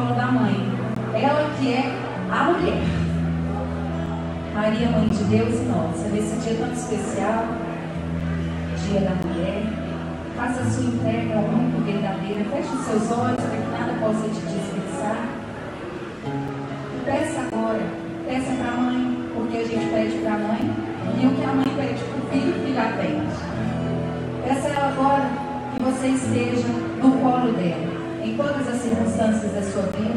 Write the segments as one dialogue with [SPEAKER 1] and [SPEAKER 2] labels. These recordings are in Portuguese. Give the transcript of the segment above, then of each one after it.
[SPEAKER 1] colo da mãe. Ela que é a mulher. Maria, Mãe de Deus e nossa, nesse dia tão especial, Dia da Mulher, faça a sua entrega única, verdadeira. Feche os seus olhos para que nada possa te dispensar. Peça agora, peça para a mãe, porque a gente pede para a mãe, e o que a mãe pede para o filho, o filho atende. Peça ela agora que você esteja no colo dela, em todas as circunstâncias da sua vida,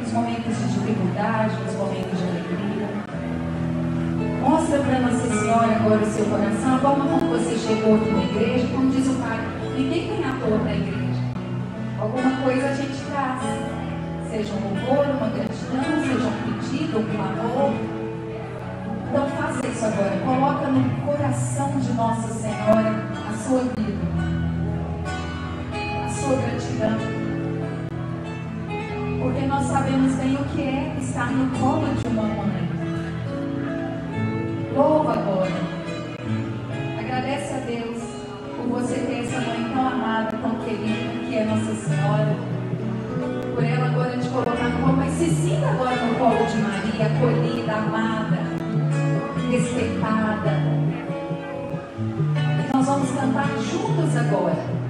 [SPEAKER 1] nos momentos de dificuldade, nos momentos de alegria. Mostra para Nossa Senhora agora o seu coração, a como você chegou aqui na igreja, como diz o Pai, ninguém tem à toa para a igreja. Alguma coisa a gente traz, seja um louvor, uma gratidão, seja um pedido, um clamor. Então faça isso agora, coloca no coração de Nossa Senhora a sua vida, a sua gratidão. Sabemos bem o que é estar no colo de uma mãe. Louva agora. Agradece a Deus por você ter essa mãe tão amada, tão querida, que é Nossa Senhora. Por ela agora te colocar no colo, mas se sinta agora no colo de Maria, acolhida, amada, respeitada. E nós vamos cantar juntos agora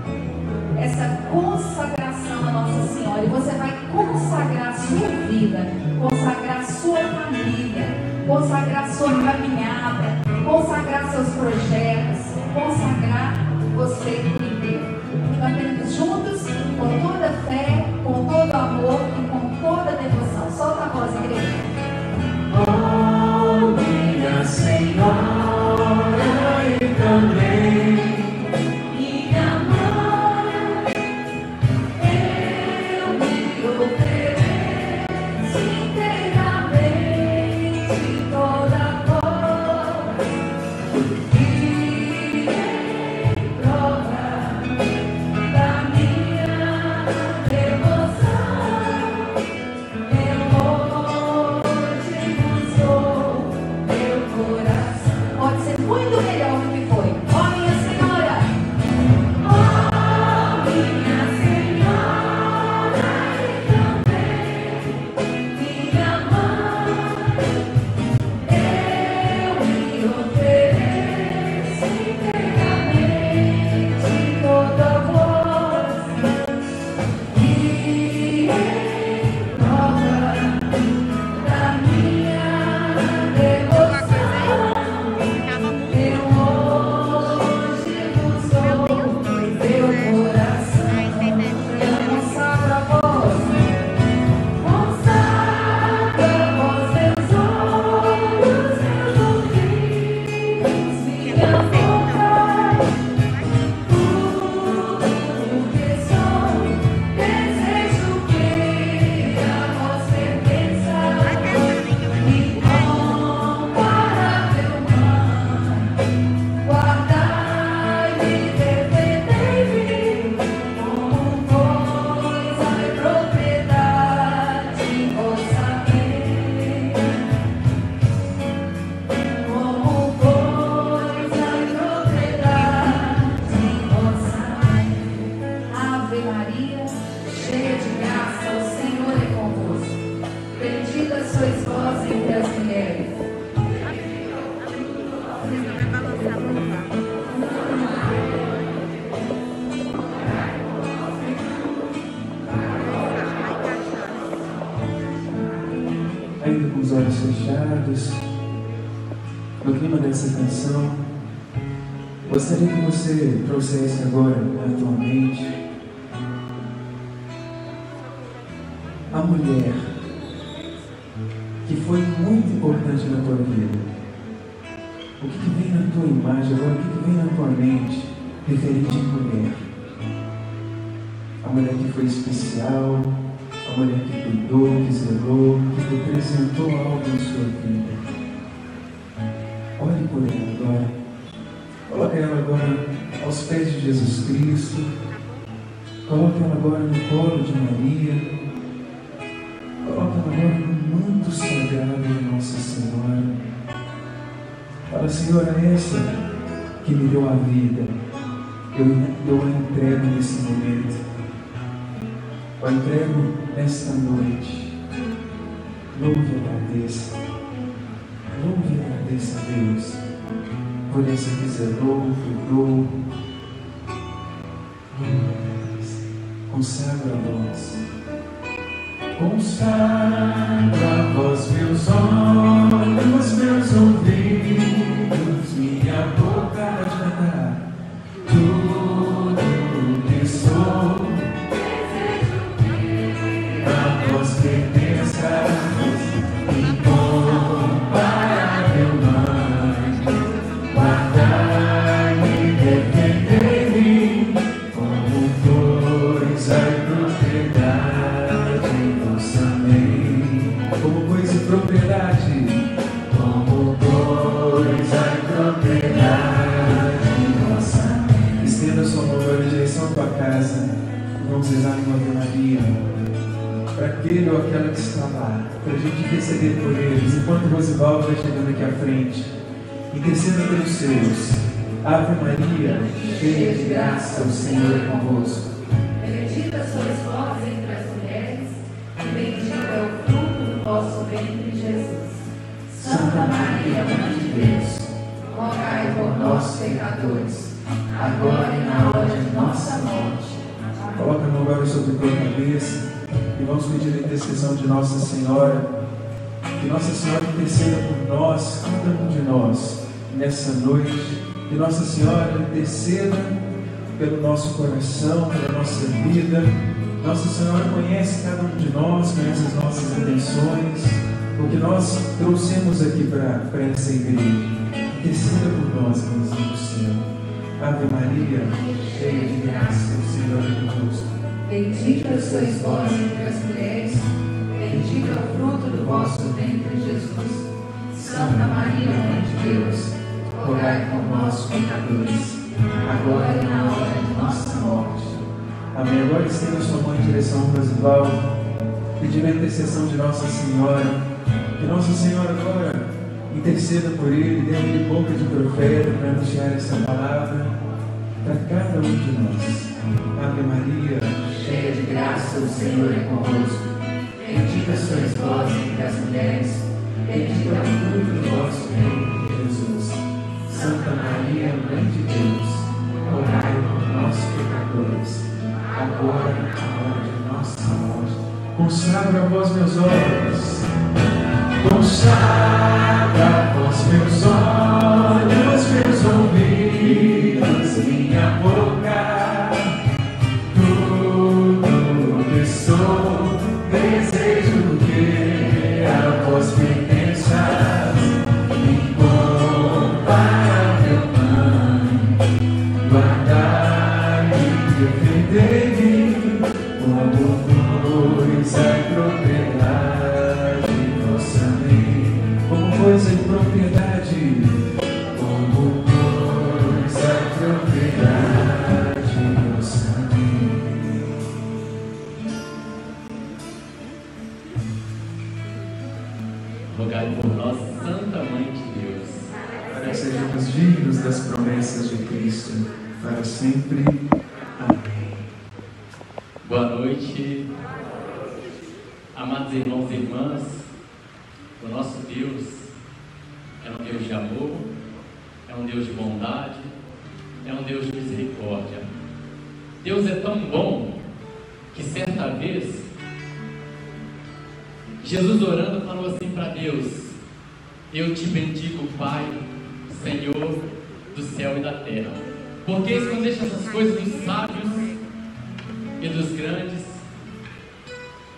[SPEAKER 1] família consagrar sua
[SPEAKER 2] Fala, Senhora, essa que me deu a vida, eu, eu a entrego nesse momento. Eu entrego nesta noite. Louve e agradeça. Louve e agradeça a Deus por esse que zelou, cuidou. Consagra a voz. Consagra a voz, meus olhos, interceda pelos seus. Ave Maria, cheia de graça, o Senhor é convosco.
[SPEAKER 1] Bendita sois vós entre as mulheres, e bendito é o fruto do vosso ventre, Jesus. Santa Maria, Mãe de Deus, rogai por nós, pecadores, agora e na hora de nossa morte.
[SPEAKER 2] Coloca a mão agora sobre a tua cabeça e vamos pedir a intercessão de Nossa Senhora. Que Nossa Senhora interceda por nós, cada um de nós, nessa noite. Que Nossa Senhora interceda pelo nosso coração, pela nossa vida. Nossa Senhora conhece cada um de nós, conhece as nossas intenções, o que nós trouxemos aqui para essa igreja. Interceda por nós, mãezinha do céu. Ave Maria, cheia de graça, o Senhor é convosco.
[SPEAKER 1] Bendita sois vós entre as mulheres, bendito é o fruto do vosso ventre, Jesus. Santa Maria, Mãe de Deus, rogai por nós, pecadores, agora e na hora de nossa morte.
[SPEAKER 2] Amém. Agora estenda sua mão em direção ao Rosivaldo, pedindo a intercessão de Nossa Senhora. Que Nossa Senhora agora interceda por ele, dê-lhe boca de profeta para anunciar essa palavra para cada um de nós. Ave Maria,
[SPEAKER 1] Cheia de graça, o Senhor é convosco. Bendita sois vós entre as mulheres, bendito é o fruto do vosso ventre, Jesus.
[SPEAKER 2] Santa Maria, Mãe de Deus, orai por nós, pecadores, agora e na hora de nossa morte. Consagra a vós meus olhos, consagra a vós meus olhos, para sempre.
[SPEAKER 3] Porque escondeste essas coisas dos sábios e dos grandes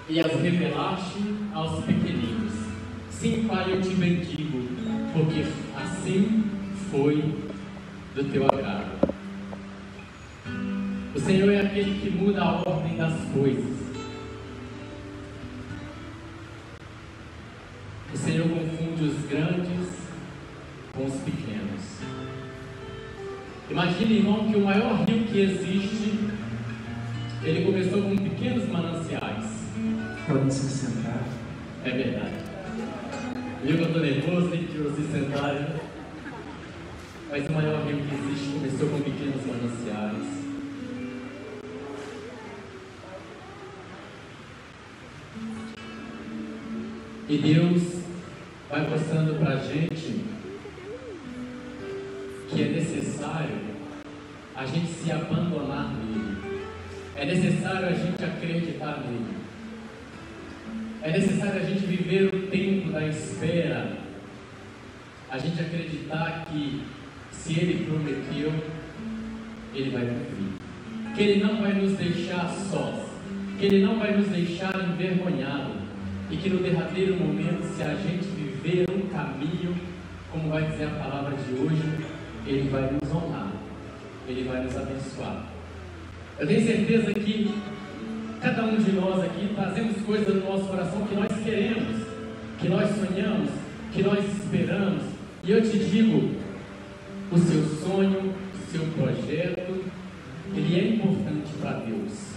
[SPEAKER 3] e as revelaste aos pequeninos. Sim, Pai, eu te bendigo, porque assim foi do teu agrado. O Senhor é aquele que muda a ordem das coisas. O Senhor confunde os grandes com os pequenos. Imagine, irmão, que o maior rio que existe, ele começou com pequenos mananciais.
[SPEAKER 2] Podem se sentar.
[SPEAKER 3] É verdade. Viu que eu estou nervoso, tem que vocês sentarem. Mas o maior rio que existe começou com pequenos mananciais. E Deus vai mostrando para a gente a gente se abandonar nele. É necessário a gente acreditar nele. É necessário a gente viver o tempo da espera. A gente acreditar que se ele prometeu, ele vai cumprir. Que ele não vai nos deixar sós. Que ele não vai nos deixar envergonhados. E que no derradeiro momento, se a gente viver um caminho, como vai dizer a palavra de hoje, ele vai nos honrar, Ele vai nos abençoar. Eu tenho certeza que cada um de nós aqui trazemos coisas no nosso coração que nós queremos, que nós sonhamos, que nós esperamos. E eu te digo, o seu sonho, o seu projeto, ele é importante para Deus.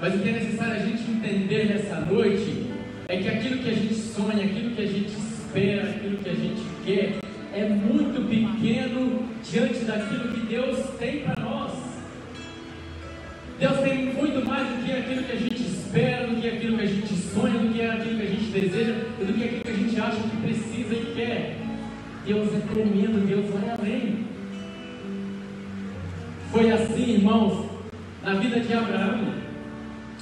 [SPEAKER 3] Mas o que é necessário a gente entender nessa noite é que aquilo que a gente sonha, aquilo que a gente espera, aquilo que a gente quer, é muito pequeno diante daquilo que Deus tem para nós. Deus tem muito mais do que aquilo que a gente espera, do que aquilo que a gente sonha, do que aquilo que a gente deseja, do que aquilo que a gente acha que precisa e quer. Deus é tremendo, Deus vai além. Foi assim, irmãos, na vida de Abraão.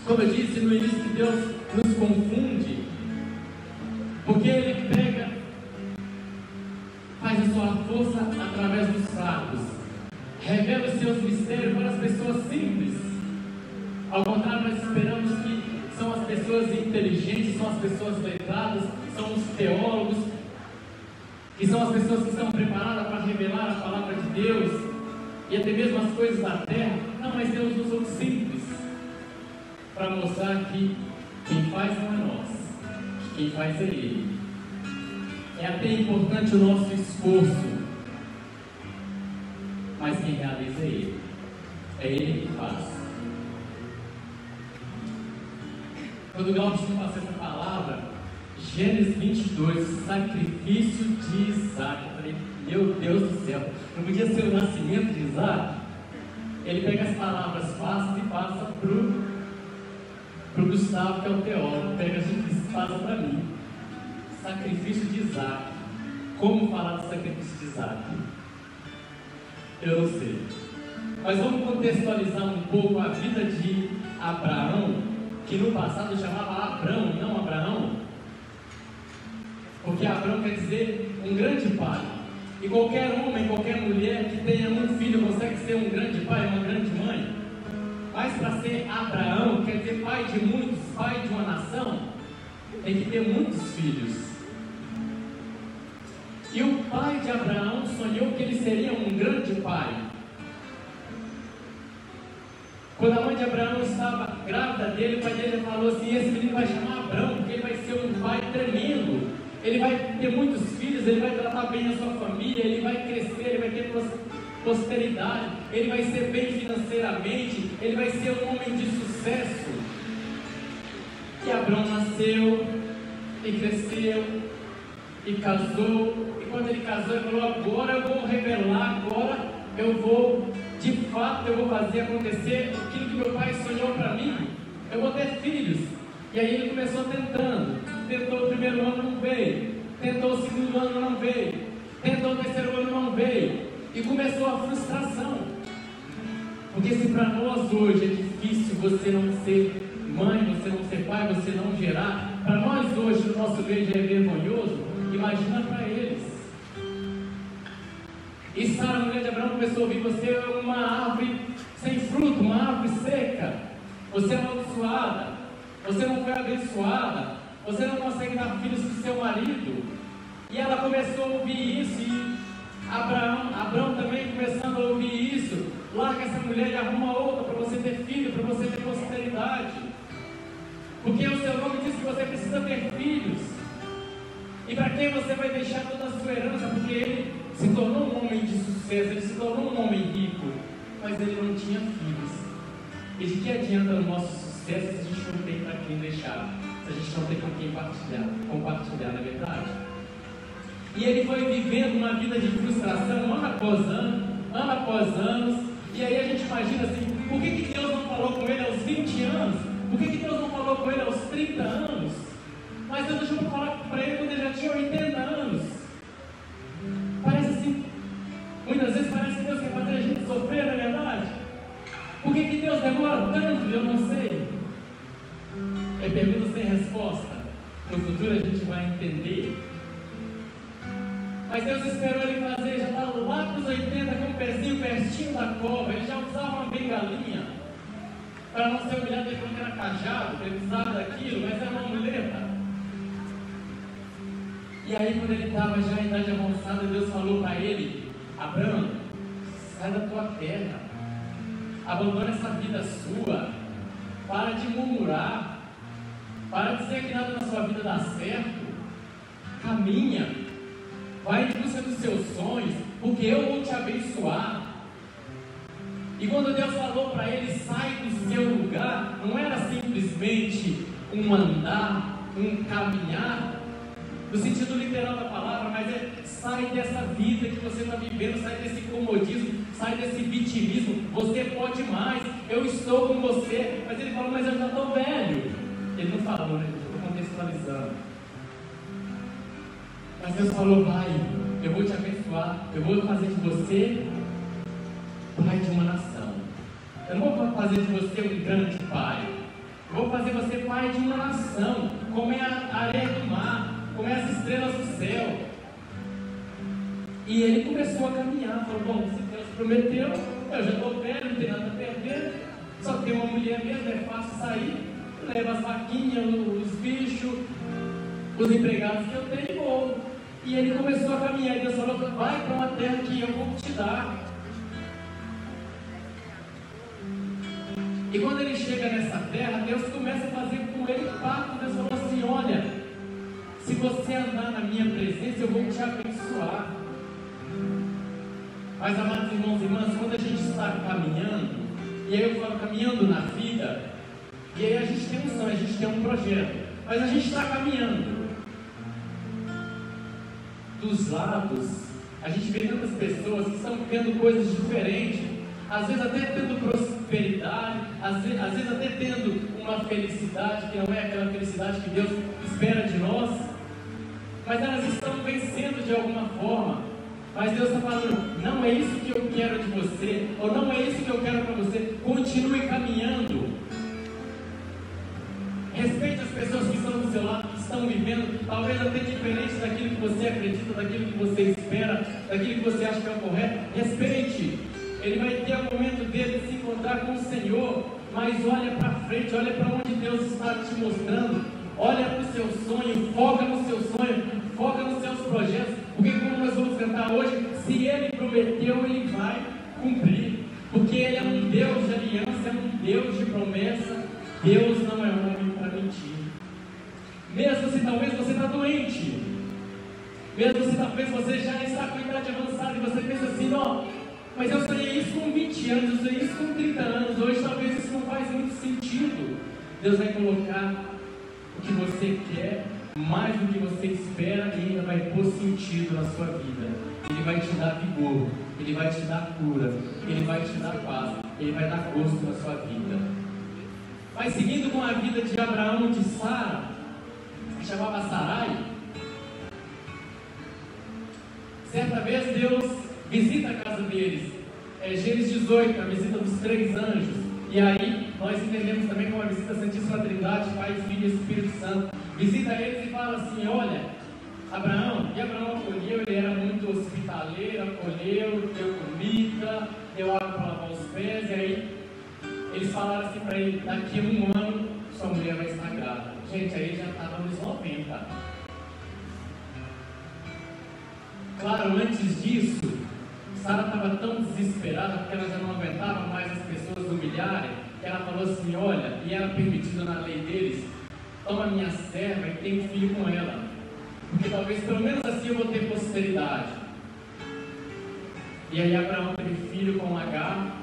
[SPEAKER 3] Como eu disse no início, Deus nos confunde, porque Ele pega faz a sua força através dos fracos. Revela os seus mistérios para as pessoas simples. Ao contrário, nós esperamos que são as pessoas inteligentes, são as pessoas letradas, são os teólogos, que são as pessoas que estão preparadas para revelar a palavra de Deus e até mesmo as coisas da terra. Não, mas Deus usou os simples para mostrar que quem faz não é nós, que quem faz é Ele. É até importante o nosso esforço, mas quem realiza é Ele. É Ele que faz. Quando o Glaucio me passou essa palavra, Gênesis 22, sacrifício de Isaac. Eu falei, meu Deus do céu, não podia ser o nascimento de Isaac? Ele pega as palavras fáceis e passa para o Gustavo, que é o teólogo, pega as difíceis e passa para mim sacrifício de Isaac. Como falar do sacrifício de Isaac? Eu não sei. Mas vamos contextualizar um pouco a vida de Abraão, que no passado chamava Abrão e não Abraão. Porque Abraão quer dizer um grande pai. E qualquer homem, qualquer mulher que tenha um filho consegue ser um grande pai, uma grande mãe. Mas para ser Abraão, quer dizer pai de muitos, pai de uma nação, tem que ter muitos filhos. E o pai de Abraão sonhou que ele seria um grande pai. Quando a mãe de Abraão estava grávida dele, o pai dele falou assim: Esse menino vai chamar Abraão, porque ele vai ser um pai tremendo. Ele vai ter muitos filhos, ele vai tratar bem a sua família, ele vai crescer, ele vai ter prosperidade, ele vai ser bem financeiramente, ele vai ser um homem de sucesso. E Abraão nasceu e cresceu e casou quando ele casou, ele falou: agora eu vou revelar, agora eu vou, de fato, eu vou fazer acontecer aquilo que meu pai sonhou para mim. Eu vou ter filhos. E aí ele começou tentando. Tentou o primeiro ano, não veio. Tentou o segundo ano, não veio. Tentou o terceiro ano, não veio. E começou a frustração. Porque se para nós hoje é difícil você não ser mãe, você não ser pai, você não gerar, para nós hoje no nosso meio já é vergonhoso, imagina para eles. E Sara, mulher de Abraão, começou a ouvir: Você é uma árvore sem fruto, uma árvore seca. Você é amaldiçoada. Você não foi abençoada. Você não consegue dar filhos para seu marido. E ela começou a ouvir isso. E Abraão, Abraão também começando a ouvir isso. Larga essa mulher e arruma outra para você ter filho, para você ter posteridade. Porque o seu nome diz que você precisa ter filhos. E para quem você vai deixar toda a sua herança? Porque ele se tornou um homem de sucesso, ele se tornou um homem rico, mas ele não tinha filhos. E de que adianta o nosso sucesso se a gente não tem para quem deixar? Se a gente não tem com quem compartilhar, compartilhar, na é verdade? E ele foi vivendo uma vida de frustração ano após ano, ano após anos. E aí a gente imagina assim, por que, que Deus não falou com ele aos 20 anos? Por que, que Deus não falou com ele aos 30 anos? Mas Deus deixou falar para ele quando ele já tinha 80 anos. Muitas vezes parece que Deus quer fazer a gente sofrer, não é verdade? Por que, que Deus demora tanto? Eu não sei. É pergunta sem resposta. No futuro a gente vai entender. Mas Deus esperou ele fazer, já estava lá para os 80 com o pezinho pertinho da cova. Ele já usava uma bengalinha para não ser humilhado, ele falou que era cajado, ele precisava daquilo, mas era uma muleta. E aí, quando ele estava já em idade avançada, Deus falou para ele: Abraão, sai da tua terra, abandona essa vida sua, para de murmurar, para de dizer que nada na sua vida dá certo, caminha, vai em busca dos seus sonhos, porque eu vou te abençoar. E quando Deus falou para ele, sai do seu lugar, não era simplesmente um andar, um caminhar, no sentido literal da palavra, mas é sai dessa vida que você está vivendo, sai desse comodismo, sai desse vitimismo. Você pode mais, eu estou com você. Mas ele falou, mas eu já estou velho. Ele não falou, né? Estou contextualizando. Mas Deus falou, vai, eu vou te abençoar, eu vou fazer de você pai de uma nação. Eu não vou fazer de você um grande pai. Eu vou fazer você pai de uma nação, como é a areia do mar como as estrelas do céu. E ele começou a caminhar, falou, bom, se Deus prometeu, eu já estou velho, não tem nada a perder, só tem uma mulher mesmo, é fácil sair, leva as vaquinhas, os bichos, os empregados que eu tenho e vou. E ele começou a caminhar, e Deus falou, vai para uma terra que eu vou te dar. E quando ele chega nessa terra, Deus começa a fazer com ele pacto. Deus falou assim: olha, se você andar na minha presença, eu vou te abençoar. Mas, amados irmãos e irmãs, quando a gente está caminhando, e aí eu falo caminhando na vida, e aí a gente tem um sonho, a gente tem um projeto, mas a gente está caminhando. Dos lados, a gente vê tantas pessoas que estão vivendo coisas diferentes, às vezes até tendo prosperidade, às vezes, às vezes até tendo uma felicidade que não é aquela felicidade que Deus espera de nós mas elas estão vencendo de alguma forma. Mas Deus está falando, não é isso que eu quero de você, ou não é isso que eu quero para você. Continue caminhando. Respeite as pessoas que estão do seu lado, que estão vivendo, talvez até diferente daquilo que você acredita, daquilo que você espera, daquilo que você acha que é o correto. Respeite. Ele vai ter o momento dele de se encontrar com o Senhor, mas olha para frente, olha para onde Deus está te mostrando. Olha para o seu sonho, foca no seu sonho, foca nos seus projetos, porque como nós vamos cantar hoje, se Ele prometeu, Ele vai cumprir. Porque Ele é um Deus de aliança, é um Deus de promessa. Deus não é homem para mentir. Mesmo se talvez você está doente, mesmo se talvez você já está com idade avançada e você pensa assim, ó, mas eu sonhei isso com 20 anos, eu sonhei isso com 30 anos, hoje talvez isso não faz muito sentido. Deus vai colocar que você quer, mais do que você espera, e ainda vai pôr sentido na sua vida. Ele vai te dar vigor, ele vai te dar cura, ele vai te dar paz, ele vai dar gosto na sua vida. Mas seguindo com a vida de Abraão de Sara, que chamava Sarai, certa vez Deus visita a casa deles. É Gênesis 18, a visita dos três anjos. E aí nós entendemos também como a visita à Santíssima Trindade, Pai, Filho e Espírito Santo. Visita eles e fala assim: olha, Abraão, e Abraão acolheu, ele era muito hospitaleiro, acolheu, deu comida, deu água para lavar os pés, e aí eles falaram assim para ele, daqui a um ano sua mulher vai estar grávida. Gente, aí já estava nos 90. Claro, antes disso, Sara estava tão desesperada porque ela já não aguentava mais as pessoas humilharem, que ela falou assim, olha, e era permitido na lei deles, toma minha serva e tem um filho com ela. Porque talvez pelo menos assim eu vou ter posteridade. E aí Abraão teve filho com Agar,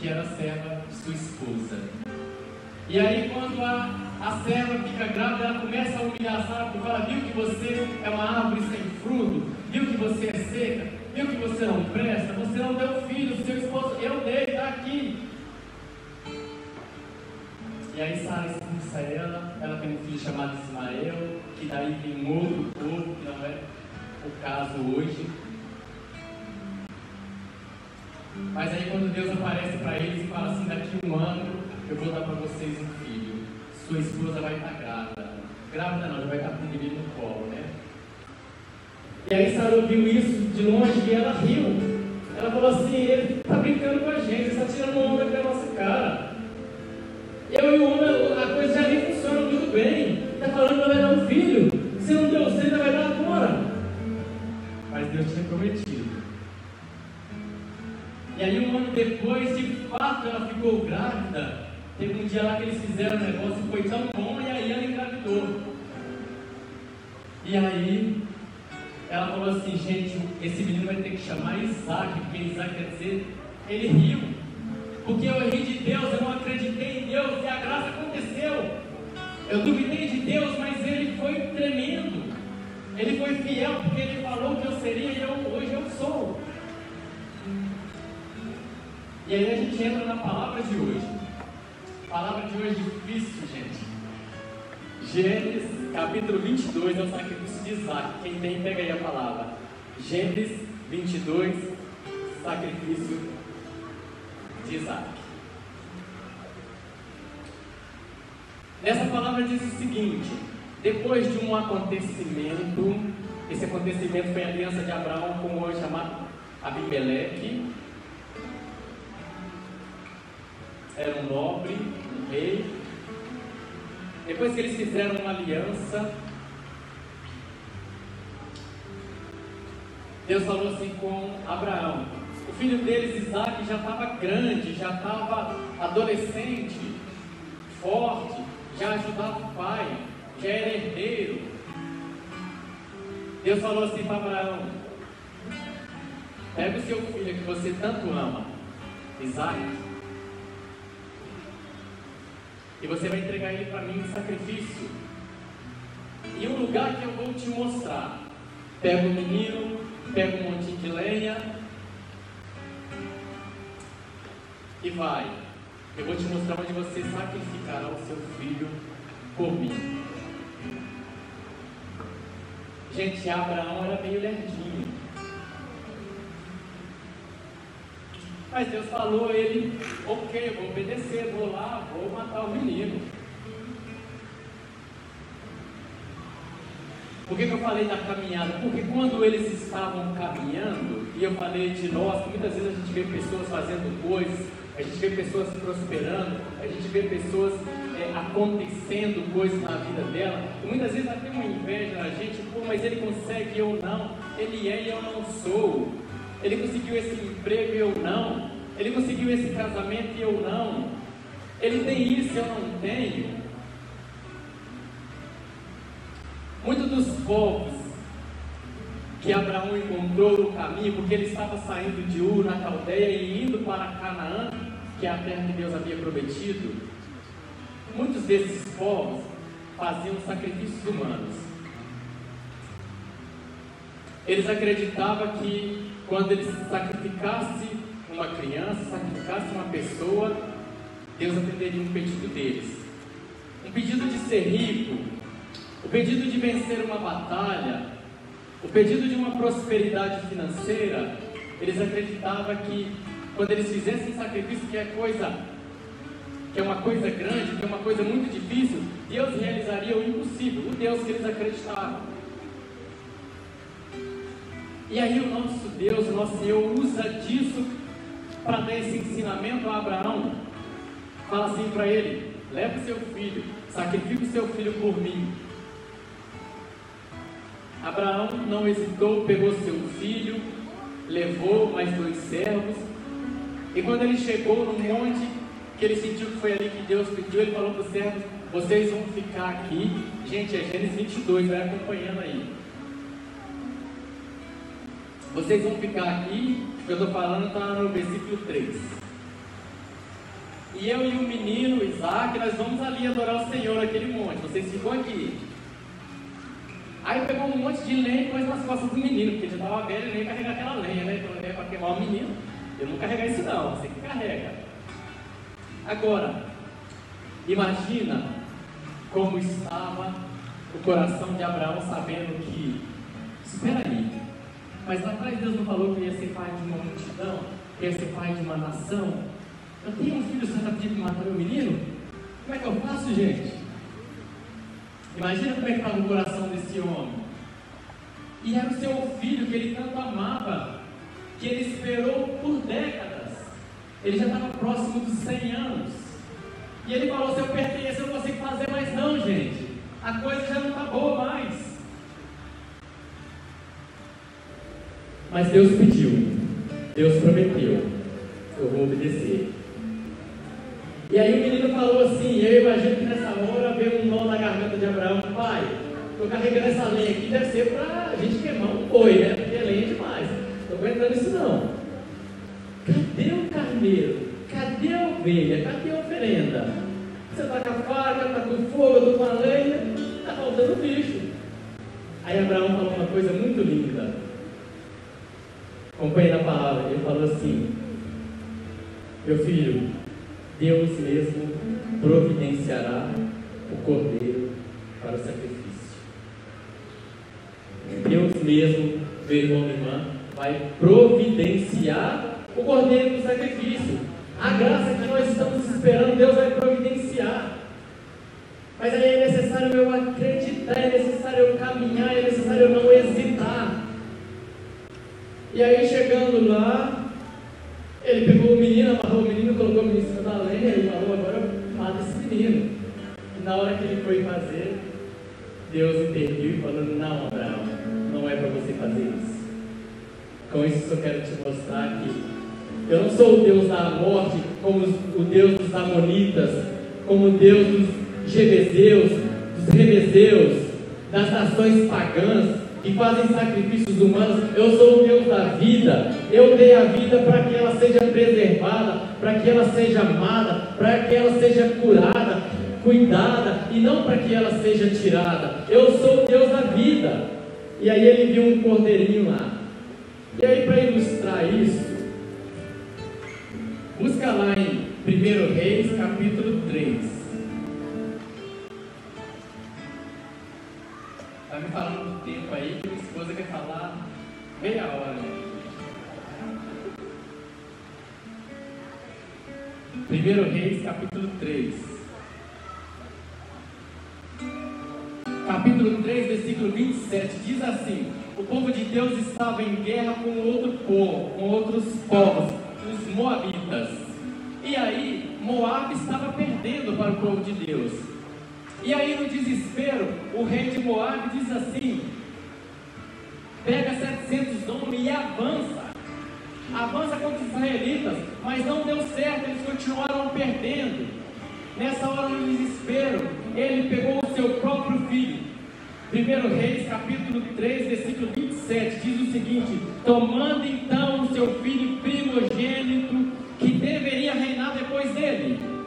[SPEAKER 3] que era serva de sua esposa. E aí quando a, a serva fica grávida, ela começa a humilhar Sara, porque ela viu que você é uma árvore sem fruto, viu que você é seca, viu que você não presta, você não deu filho, seu esposo, eu dei, está aqui. E aí Sara expulsa ela, ela tem um filho chamado Ismael, que daí tem um outro povo, que não é o caso hoje. Mas aí quando Deus aparece para eles e fala assim, daqui um ano eu vou dar para vocês um filho, sua esposa vai estar grávida. Grávida não, já vai estar com o menino no colo, né? E aí Sara ouviu isso de longe e ela riu. Ela falou assim, ele está brincando com a gente, está tirando onda com a nossa cara. Eu e o homem, a coisa já nem funciona tudo bem. Está falando que vai dar um filho. Se não deu certo, vai dar agora. Mas Deus tinha prometido. E aí um ano depois, de fato, ela ficou grávida. Teve um dia lá que eles fizeram um negócio, foi tão bom, e aí ela engravidou. E aí ela falou assim, gente, esse menino vai ter que chamar Isaac, porque Isaac quer dizer, ele riu. Porque eu errei de Deus, eu não acreditei em Deus, e a graça aconteceu. Eu duvidei de Deus, mas ele foi tremendo. Ele foi fiel, porque ele falou que eu seria e eu, hoje eu sou. E aí a gente entra na palavra de hoje. Palavra de hoje é difícil, gente. Gênesis capítulo 22 é o sacrifício de Isaac. Quem tem, pega aí a palavra. Gênesis 22, sacrifício de Isaac. Nessa palavra diz o seguinte: depois de um acontecimento, esse acontecimento foi a aliança de Abraão com o hoje chamado Abimeleque, era um nobre, um rei. Depois que eles fizeram uma aliança, Deus falou assim com Abraão. O filho deles, Isaac, já estava grande, já estava adolescente, forte, já ajudava o pai, já era herdeiro. Deus falou assim para Abraão: Pega o seu filho que você tanto ama, Isaac, e você vai entregar ele para mim em sacrifício. E um lugar que eu vou te mostrar. Pega o menino, pega um montinho de lenha e vai. Eu vou te mostrar onde você sacrificará o seu filho por mim. Gente, Abraão era meio lerdinho. Mas Deus falou, ele, ok, vou obedecer, vou lá, vou matar o menino. Por que, que eu falei da caminhada? Porque quando eles estavam caminhando, e eu falei de nós, muitas vezes a gente vê pessoas fazendo coisas, a gente vê pessoas prosperando, a gente vê pessoas é, acontecendo coisas na vida dela, e muitas vezes até uma inveja na gente, pô, mas ele consegue eu não, ele é e eu não sou. Ele conseguiu esse emprego e eu não. Ele conseguiu esse casamento e eu não. Ele tem isso e eu não tenho. Muitos dos povos que Abraão encontrou no caminho, porque ele estava saindo de Ur, na Caldeia, e indo para Canaã, que é a terra que Deus havia prometido, muitos desses povos faziam sacrifícios humanos. Eles acreditavam que quando eles sacrificasse uma criança, sacrificasse uma pessoa, Deus atenderia um pedido deles. Um pedido de ser rico, o pedido de vencer uma batalha, o pedido de uma prosperidade financeira, eles acreditavam que quando eles fizessem sacrifício, que é coisa, que é uma coisa grande, que é uma coisa muito difícil, Deus realizaria o impossível, o Deus que eles acreditavam. E aí o nosso Deus, o nosso Senhor usa disso para dar esse ensinamento a Abraão. Fala assim para ele: leva seu filho, sacrifica o seu filho por mim. Abraão não hesitou, pegou seu filho, levou mais dois servos, e quando ele chegou no monte, que ele sentiu que foi ali que Deus pediu, ele falou para os servos: vocês vão ficar aqui. Gente, é Gênesis 22, vai acompanhando aí. Vocês vão ficar aqui, eu estou falando está no versículo 3. E eu e o menino, Isaac, nós vamos ali adorar o Senhor naquele monte. Vocês ficam aqui. Aí pegou um monte de lenha e pôs nas costas do menino, porque já estava velho, nem carregar aquela lenha, né? Então é para queimar o menino. Eu não carregar isso não, você que carrega. Agora, imagina como estava o coração de Abraão sabendo que, espera aí, mas lá atrás Deus não falou que ia ser pai de uma multidão, que ia ser pai de uma nação. Eu tenho um filho, você está pedindo matar meu menino? Como é que eu faço, gente? Imagina como é que estava o coração desse homem. E era o seu filho que ele tanto amava, que ele esperou por décadas. Ele já estava próximo dos 100 anos. E ele falou: se eu pertenço, eu não consigo fazer mais, não, gente. A coisa já não está boa mais. Mas Deus pediu, Deus prometeu, eu vou obedecer. E aí o menino falou assim, eu imagino que nessa hora veio um nó na garganta de Abraão, pai, estou carregando essa lenha aqui, deve ser para a gente queimar um boi, né? Porque é lenha demais. Estou aguentando isso não. Cadê o carneiro? Cadê a ovelha? Cadê a oferenda? Você está com a faca, está com fogo, eu estou com a lenha, está faltando bicho. Aí Abraão falou uma coisa muito linda. Acompanhe na palavra. Ele falou assim: Meu filho, Deus mesmo providenciará o cordeiro para o sacrifício. Deus mesmo, meu irmão e irmã, vai providenciar o cordeiro do sacrifício. A graça que nós estamos esperando, Deus vai providenciar. Mas aí é necessário eu acreditar, é necessário eu caminhar, é necessário eu não hesitar. E aí Deus interviu falou, não Abraão, não é para você fazer isso. Com isso eu quero te mostrar que eu não sou o Deus da morte, como o Deus dos Amonitas, como o Deus dos Jebezeus, dos Rebezeus, das nações pagãs, que fazem sacrifícios humanos. Eu sou o Deus da vida. Eu dei a vida para que ela seja preservada, para que ela seja amada, para que ela seja curada, cuidada e não para que ela seja tirada. Eu sou o Deus da vida. E aí ele viu um cordeirinho lá. E aí, para ilustrar isso, busca lá em 1 Reis, capítulo 3. Está me falando do tempo aí que minha esposa quer falar meia hora. Né? Primeiro Reis, capítulo 3. Capítulo 3, versículo 27, diz assim: O povo de Deus estava em guerra com outro povo, com outros povos, os Moabitas. E aí, Moab estava perdendo para o povo de Deus. E aí, no desespero, o rei de Moab diz assim: pega 700 homens e avança. Avança contra os israelitas, mas não deu certo, eles continuaram perdendo. Nessa hora, no desespero, ele pegou o seu próprio filho. 1 Reis, capítulo 3, versículo 27, diz o seguinte: Tomando então o seu filho primogênito, que deveria reinar depois dele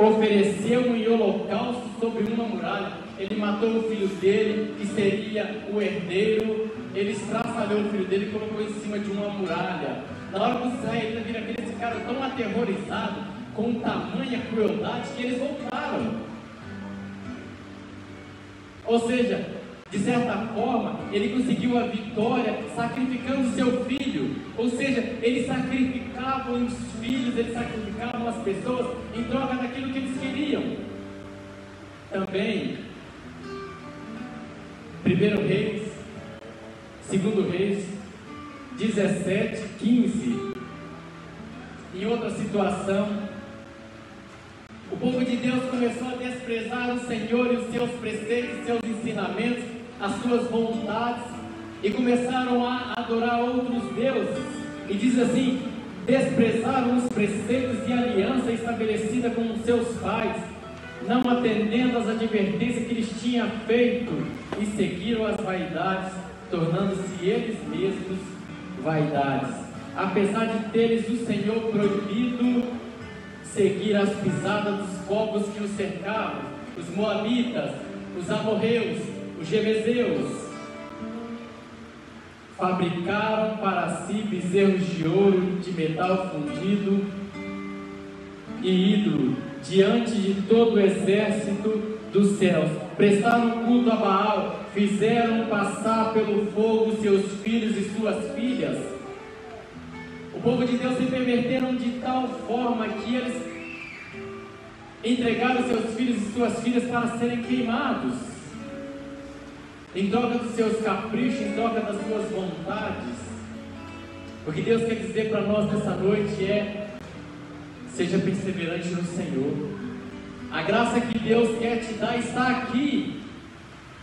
[SPEAKER 3] ofereceu em holocausto sobre uma muralha. Ele matou o filho dele, que seria o herdeiro. Ele estraçalhou o filho dele e colocou em cima de uma muralha. Na hora que os israelitas viram aqueles caras tão aterrorizados, com tamanha crueldade, que eles voltaram. Ou seja, de certa forma, ele conseguiu a vitória sacrificando seu filho. Ou seja, ele sacrificava os filhos, ele sacrificava as pessoas em troca daquilo que eles queriam. Também, 1 Reis Segundo Reis 17, 15. Em outra situação, o povo de Deus começou a desprezar o Senhor e os seus preceitos, seus ensinamentos, as suas vontades, e começaram a adorar outros deuses. E diz assim: desprezaram os preceitos de aliança estabelecida com os seus pais, não atendendo às advertências que lhes tinha feito, e seguiram as vaidades, tornando-se eles mesmos vaidades. Apesar de teres o Senhor proibido seguir as pisadas dos povos que os cercavam, os moabitas, os amorreus, os gemezeus, fabricaram para si bezerros de ouro, de metal fundido e ídolo, diante de todo o exército dos céus. Prestaram culto a Baal, fizeram passar pelo fogo seus filhos e suas filhas. O povo de Deus se perverteram de tal forma que eles entregaram seus filhos e suas filhas para serem queimados em troca dos seus caprichos, em troca das suas vontades. O que Deus quer dizer para nós nessa noite é: seja perseverante no Senhor. A graça que Deus quer te dar está aqui,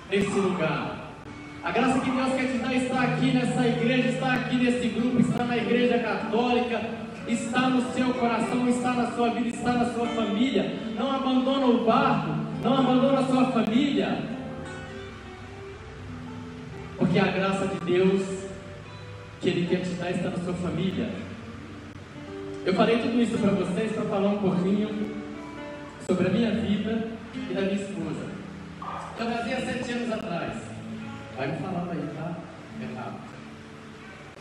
[SPEAKER 3] nesse lugar. A graça que Deus quer te dar está aqui nessa igreja, está aqui nesse grupo, está na igreja católica, está no seu coração, está na sua vida, está na sua família. Não abandona o barco, não abandona a sua família. Porque a graça de Deus que Ele quer te dar está na sua família. Eu falei tudo isso para vocês para falar um pouquinho sobre a minha vida e da minha esposa. Eu há sete anos atrás. Vai me falando aí, tá? É rápido.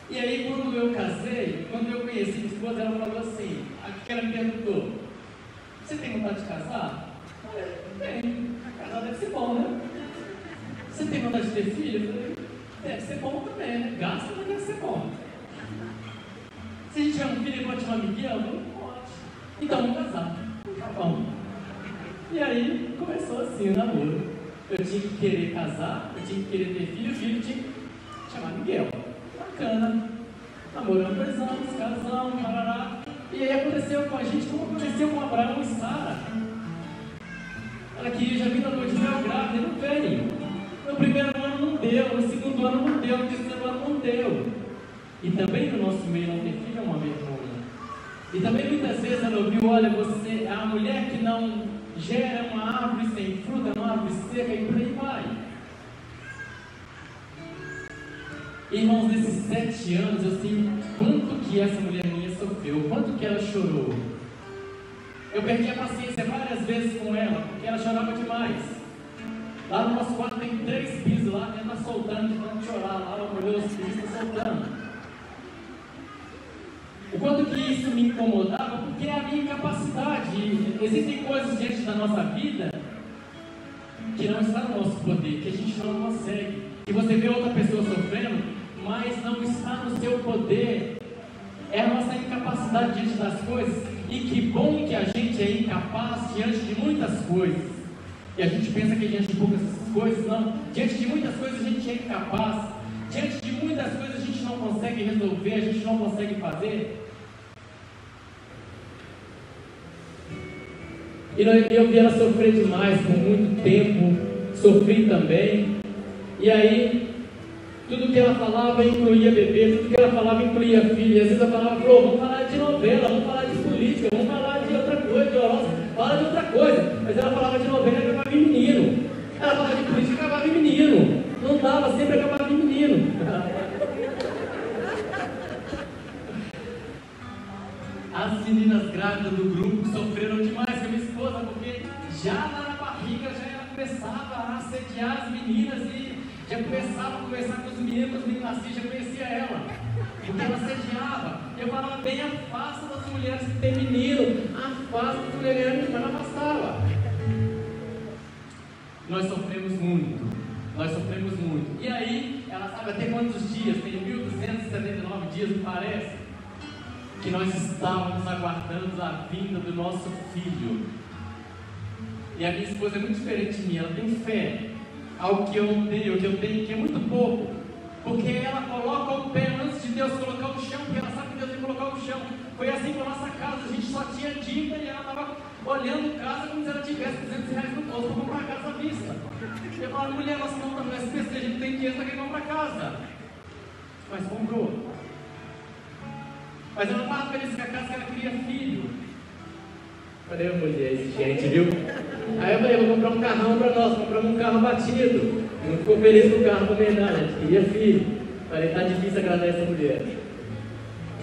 [SPEAKER 3] E aí, quando eu casei, quando eu conheci minha esposa, ela falou assim: que ela me perguntou: Você tem vontade de casar? Eu falei: Tem. Casar deve ser bom, né? Você tem vontade de ter filho? Eu falei: deve ser bom também, né? Gasta, mas deve ser bom. Se a gente tiver um filho e pode chamar Miguel, não pode. Então vamos casar. Tá bom. E aí começou assim o namoro. Eu tinha que querer casar, eu tinha que querer ter filho, filho tinha que chamar Miguel. Bacana. Namoramos dois anos, casamos, parará. E aí aconteceu com a gente como aconteceu com Abraão e Sara. Ela queria já vir na noite de mel grávida e não veio. No primeiro ano não deu, no segundo ano não deu, no terceiro ano não deu. E também no nosso meio não tem filho é uma vergonha. E também muitas vezes ela ouviu, olha, você é a mulher que não gera uma árvore sem fruta, uma árvore seca e por aí vai. Irmãos, nesses sete anos, sei quanto que essa mulher minha sofreu, quanto que ela chorou. Eu perdi a paciência várias vezes com ela, porque ela chorava demais. Lá no nosso quarto tem três pisos lá, ela está soltando, tentando chorar lá, ela molhou os pisos, está soltando. O quanto que isso me incomodava, porque é a minha incapacidade. Existem coisas diante da nossa vida que não está no nosso poder, que a gente não consegue. E você vê outra pessoa sofrendo, mas não está no seu poder. É a nossa incapacidade diante das coisas. E que bom que a gente é incapaz diante de muitas coisas. E a gente pensa que diante de poucas coisas, não. Diante de muitas coisas a gente é incapaz. Diante de muitas coisas a gente não consegue resolver, a gente não consegue fazer. E eu vi ela sofrer demais por muito tempo, sofri também. E aí, tudo que ela falava incluía bebê, tudo que ela falava incluía filho. E às vezes ela falava, vamos falar de novela, vamos falar de política, vamos falar de outra coisa, de fala de outra coisa. Mas ela falava de novela começava a conversar com os meninos, os meninos nasciam, já conhecia ela. Porque ela assediava. Eu falava bem, afasta das mulheres que tem menino, afasta das mulheres, mas não afastava. Nós sofremos muito. Nós sofremos muito. E aí, ela sabe até quantos dias? Tem 1279 dias, parece. Que nós estávamos aguardando a vinda do nosso filho. E a minha esposa é muito diferente de mim, ela tem fé. Ao que eu tenho, que eu tenho, que é muito pouco. Porque ela coloca o pé antes de Deus colocar o chão, porque ela sabe que Deus vai colocar o chão. Foi assim com a nossa casa, a gente só tinha dívida e ela estava olhando casa como se ela tivesse 200 reais no bolso para comprar casa à vista. Eu falava, mulher, nós não estamos no SPC, a gente tem dinheiro para comprar casa. Mas comprou. Mas ela estava feliz com a casa que ela queria filho. Falei, mulher, exigente, viu? Aí eu falei, vou comprar um carrão para nós, compramos um carro batido. Não ficou feliz com o carro também, não, gente queria filho. Falei, tá difícil agradar essa mulher.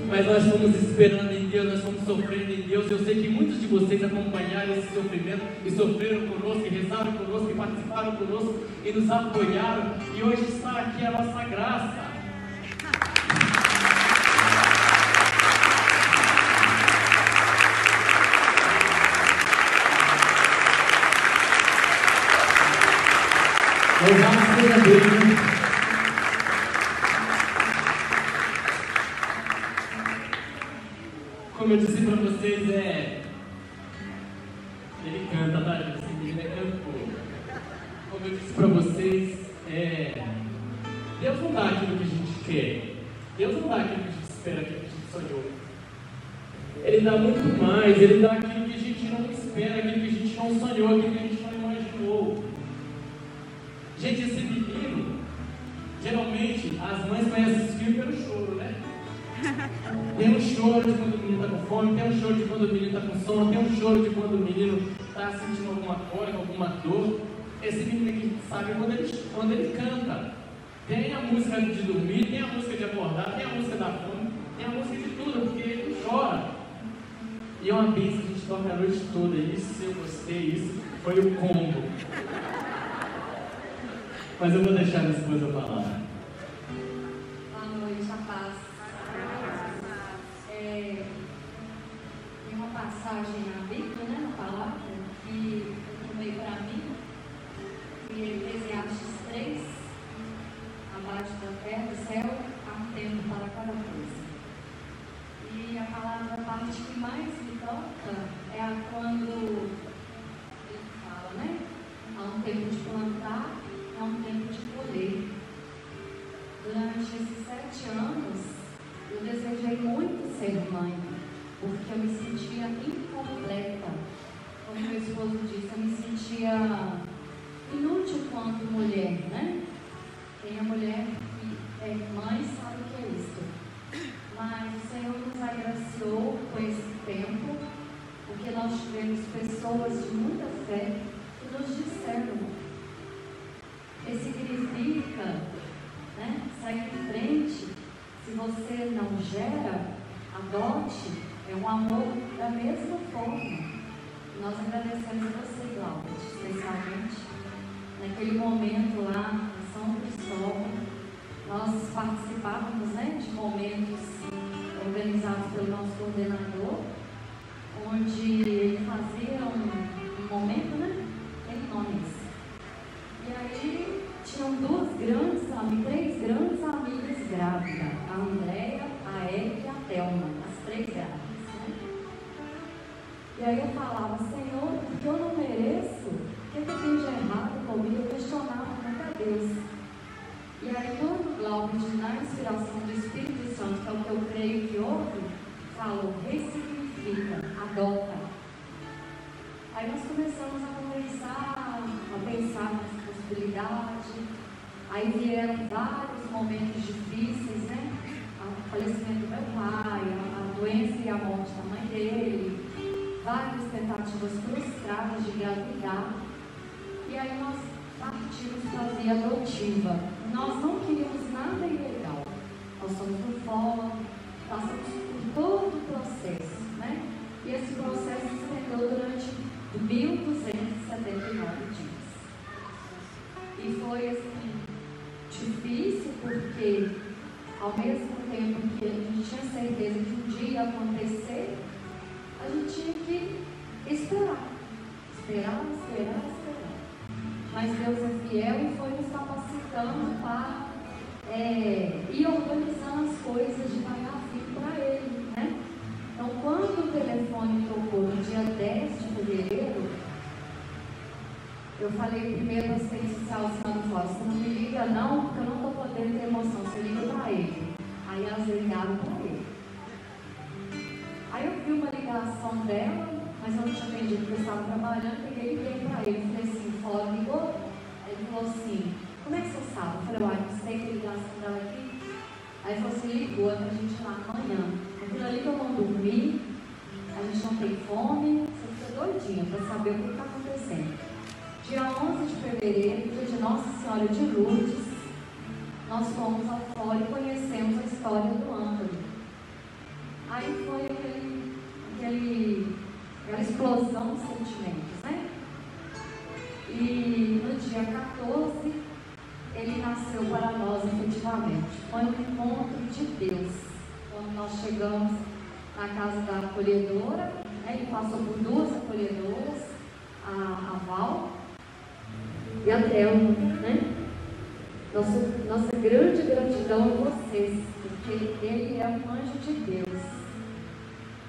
[SPEAKER 3] Mas nós fomos esperando em Deus, nós fomos sofrendo em Deus. Eu sei que muitos de vocês acompanharam esse sofrimento e sofreram conosco, e rezaram conosco, e participaram conosco, e nos apoiaram. E hoje está aqui a nossa graça. Né? Como eu disse para vocês, é. Ele canta, tá? Menino é cantor. Como eu disse para vocês, é. Deus não dá aquilo que a gente quer. Deus não dá aquilo que a gente espera, aquilo que a gente sonhou. Ele dá muito mais, ele dá Tem um choro de quando o menino está com fome, tem um choro de quando o menino está com sono, tem um choro de quando o menino está sentindo alguma coisa, alguma dor. Esse menino aqui sabe quando ele, quando ele canta. Tem a música de dormir, tem a música de acordar, tem a música da fome, tem a música de tudo, porque ele chora. E é uma bênção que a gente toca a noite toda. Isso eu gostei, isso foi o combo. Mas eu vou deixar a esposa falar.
[SPEAKER 4] Aí vieram vários momentos difíceis, né? O falecimento do meu pai, a, doença e a morte da mãe dele, várias tentativas frustradas de engravidar. E aí nós partimos para a via adotiva. Nós não queríamos nada ilegal. Nós somos do fórum, passamos por todo o processo, né? E esse processo se estendeu durante 1.279 dias. E foi assim, difícil porque ao mesmo tempo que a gente tinha certeza que um dia ia acontecer, a gente tinha que esperar. Esperar, esperar, esperar. Mas Deus é fiel e foi nos capacitando para é, ir organizando as coisas de pagar filho para Ele. Né? Então, quando o telefone tocou no dia 10 de fevereiro, eu falei primeiro para assistente social semana fora, você não me liga não, porque eu não estou podendo ter emoção. Você ligado para ele. Aí eu vi uma ligação dela, mas eu não tinha atendido porque eu estava trabalhando, peguei e liguei para ele. Falei assim, fala, ligou? Ele falou assim, como é que você sabe? Eu falei, uai, não sei que ligação dela aqui. Aí ele falou assim, ligou, é pra gente ir lá amanhã. Aquilo ali que eu não dormi, a gente não tem fome, você fica doidinha para saber o que está acontecendo. Dia 11 de fevereiro, de Nossa Senhora de Lourdes, nós fomos ao fora e conhecemos a história do Antônio. Aí foi aquele, aquele, aquela explosão de sentimentos, né? E no dia 14, ele nasceu para nós efetivamente. Foi um encontro de Deus. Quando nós chegamos na casa da acolhedora, né, ele passou por duas acolhedoras, a, a Val e a Thelma, né? Nosso, nossa grande gratidão a vocês, porque ele é um anjo de Deus.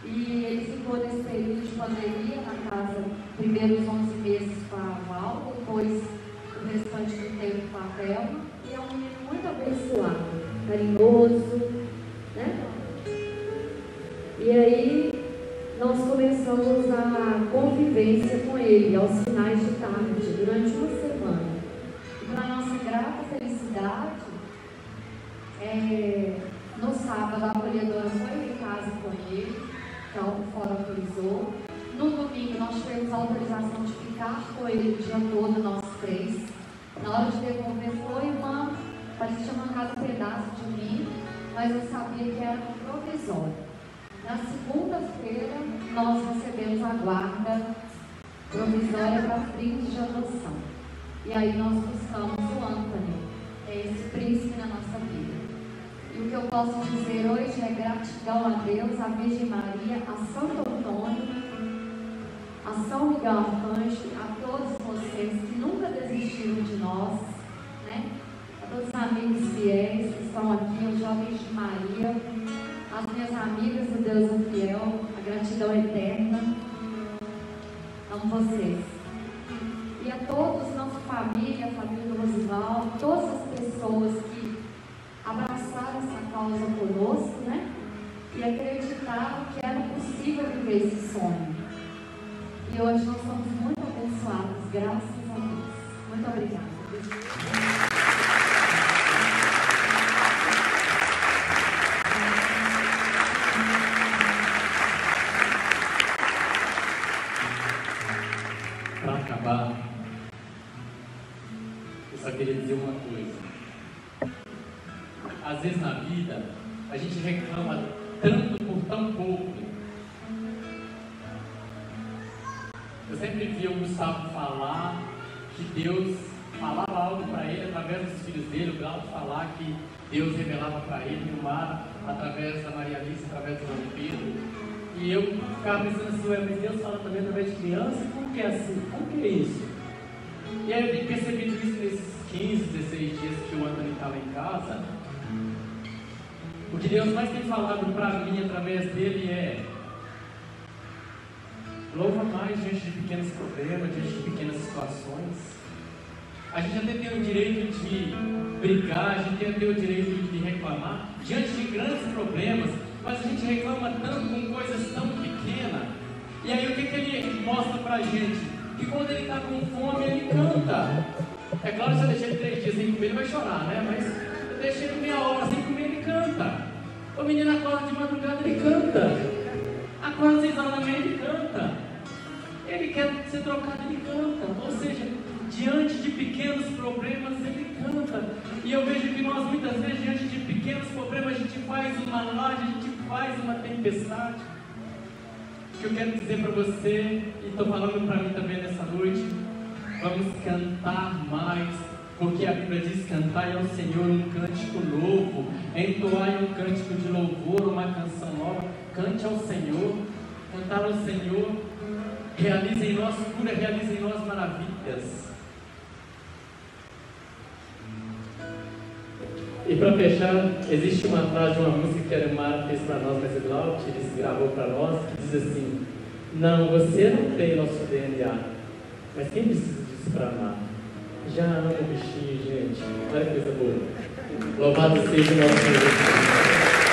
[SPEAKER 4] E ele ficou nesse período de pandemia na casa, primeiro os 11 meses com a Val, depois o restante do tempo com a Thelma. E é um menino muito abençoado, carinhoso, né? E aí nós começamos a convivência com ele aos finais de tarde, durante uma semana. E felicidade, é, no sábado a acolhedora foi em casa com ele, então o autorizou. No domingo nós tivemos a autorização de ficar com ele o dia todo, nós três. Na hora de devolver foi uma, parecia casa um pedaço de mim, mas eu sabia que era um provisório. Na segunda-feira, nós recebemos a guarda provisória para fins de adoção. E aí nós buscamos o Anthony, é esse príncipe na nossa vida. E o que eu posso dizer hoje é gratidão a Deus, a Virgem Maria, a Santo Antônio, a São Miguel Arcanjo, a todos vocês que nunca desistiram de nós, né? a todos os amigos fiéis que estão aqui, os jovens de Maria, as minhas amigas do Deus é fiel, a gratidão eterna. Amo vocês. E a todos, nossa família, a família do Rosival, todas as pessoas que abraçaram essa causa conosco, né? E acreditaram que era possível viver esse sonho. E hoje nós somos muito abençoados, graças a Deus. Muito obrigada.
[SPEAKER 3] Que Deus falava algo para ele através dos filhos dele, o Glauco falar que Deus revelava para ele, o Mar através da Maria Alice, através do João Pedro. E eu ficava pensando assim, ué, mas Deus fala também através de criança, como que é assim? Como que é isso? E aí eu tenho percebido isso nesses 15, 16 dias que o Anthony estava em casa, o que Deus mais tem falado para mim através dele é louva mais diante de pequenos problemas, diante de pequenas situações. A gente até tem o direito de brigar, a gente até tem o direito de reclamar diante de grandes problemas, mas a gente reclama tanto com coisas tão pequenas. E aí o que, que ele mostra para a gente? Que quando ele está com fome, ele canta. É claro se eu deixar ele três dias sem comer, ele vai chorar, né? Mas eu deixei ele meia hora sem comer, ele canta. O menino acorda de madrugada, ele canta. Acorda seis horas da manhã, ele canta. Ele quer ser trocado, ele canta. Ou seja, diante de pequenos problemas, ele canta. E eu vejo que nós, muitas vezes, diante de pequenos problemas, a gente faz uma laje, a gente faz uma tempestade. O que eu quero dizer para você, e estou falando para mim também nessa noite, Vamos cantar mais, porque a Bíblia diz: cantai ao Senhor um cântico novo, entoai um cântico de louvor, uma canção nova. Cante ao Senhor, cantar ao Senhor, realize em nós cura, realize em nós maravilhas. E para fechar, existe uma frase de uma música que a Mara fez para nós, mas o Glauco, ele gravou para nós, que diz assim: Não, você não tem nosso DNA, mas quem precisa para amar. Já ama o bichinho, gente. Olha que coisa boa. Louvado seja o nosso Senhor.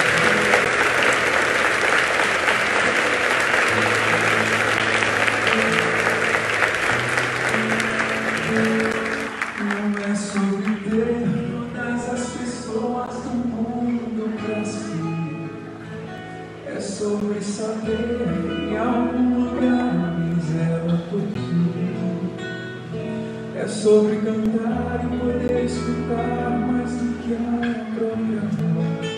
[SPEAKER 2] Em algum lugar. É sobre cantar e poder escutar mais do que a própria voz.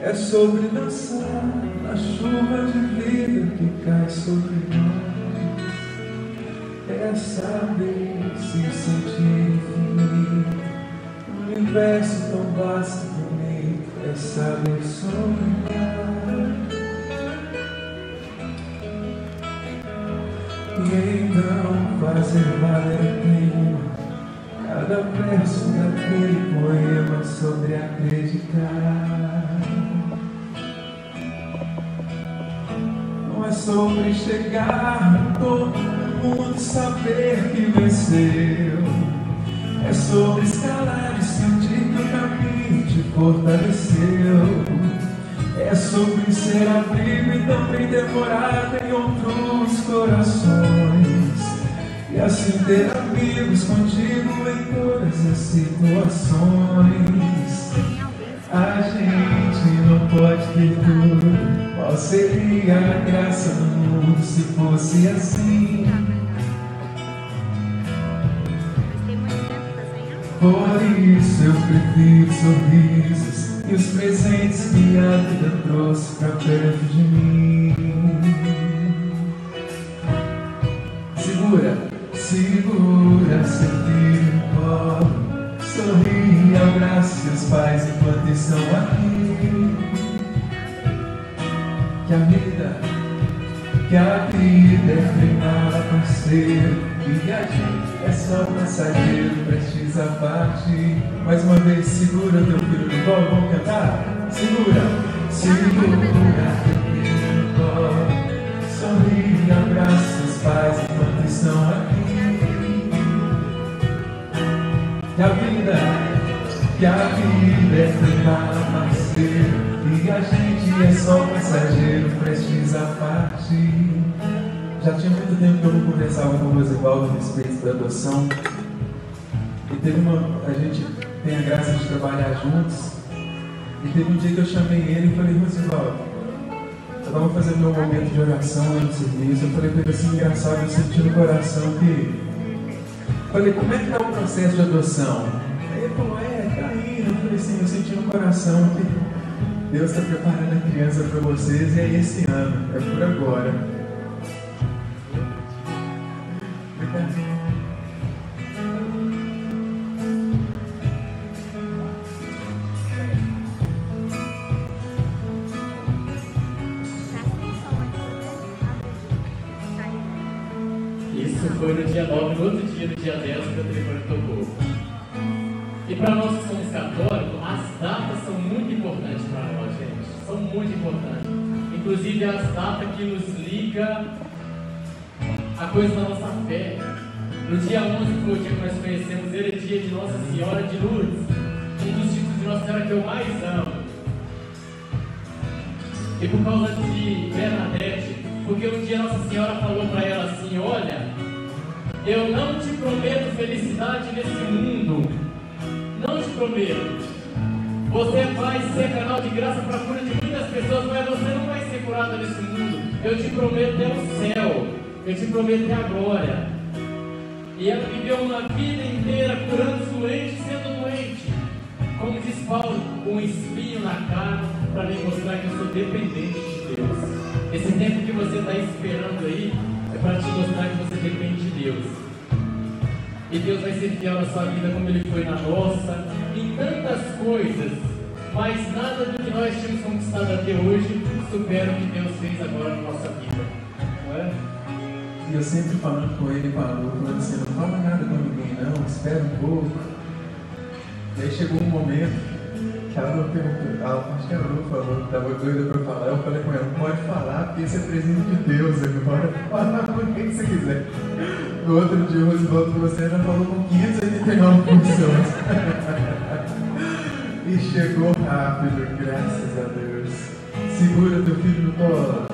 [SPEAKER 2] É sobre dançar na chuva de vida que cai sobre nós. É saber se sentir infinito. Um universo tão vasto e bonito. É saber sonhar. E então fazer valer a pena cada verso daquele poema sobre acreditar. Não é sobre chegar no mundo e saber que venceu. É sobre escalar e sentir que o caminho te fortaleceu. É sobre ser abrigo e também demorado em outros corações. E assim ter amigos contigo em todas as situações. A gente não pode ter tudo. Qual seria a graça do mundo se fosse assim? Por isso eu prefiro sorrisos e os presentes que a vida trouxe pra perto de mim. Segura, segura seu no colo. Sorri, abrace seus pais enquanto estão aqui. Que a vida, que a vida é treinar parceiro. E a gente é só passageiro, prestes a partir. Mais uma vez, segura teu colo, vamos cantar? Segura, segura no colo. Sorri, abraça seus pais enquanto estão aqui. Que a vida, que a vida é treinar parceiro. E a gente é só passageiro, prestes a partir. Já tinha muito tempo que eu não conversava com o Rosivaldo a respeito da adoção. E teve uma. A gente tem a graça de trabalhar juntos. E teve um dia que eu chamei ele e falei, Rosivaldo, eu estava fazendo meu momento de oração no serviço. Eu falei para ele assim, engraçado, eu senti no coração que. Falei, como é que está o processo de adoção? Aí ele falou, é, tá indo. Eu falei assim, eu senti no coração que Deus está preparando a criança para vocês e é esse ano, é por agora.
[SPEAKER 3] 19, no outro dia, no dia 10, o meu telefone tocou. E para nós nosso somos católicos, as datas são muito importantes para nós, gente. São muito importantes. Inclusive, as datas que nos ligam a coisa da nossa fé. No dia 11 foi o dia que nós conhecemos ele, é dia de Nossa Senhora de Lourdes, um dos títulos de Nossa Senhora que eu mais amo. E por causa de Bernadette, porque um dia Nossa Senhora falou para ela assim: Olha, eu não te prometo felicidade nesse mundo. Não te prometo. Você vai ser canal de graça para a cura de muitas pessoas, mas você não vai ser curada nesse mundo. Eu te prometo é o céu. Eu te prometo é a glória. E ela viveu uma vida inteira curando os doentes, sendo doente. Como diz Paulo, um espinho na cara, para me mostrar que eu sou dependente de Deus. Esse tempo que você está esperando aí para te mostrar que você depende de Deus. E Deus vai ser fiel na sua vida como Ele foi na nossa, em tantas coisas. Mas nada do que nós tínhamos conquistado até hoje supera o que Deus fez agora na nossa vida. Não é?
[SPEAKER 2] E eu sempre falando com ele, Lu, falando assim, não fala nada com ninguém não, espera um pouco. E aí chegou um momento que a Lu perguntou, a, acho que a Lu falou que estava doida para falar, eu falei com ela, pode falar, porque esse é presente de Deus, agora fala com quem você quiser. No outro dia o Rosivaldo você já falou com 589 pessoas. e chegou rápido, graças a Deus. Segura teu filho no colo.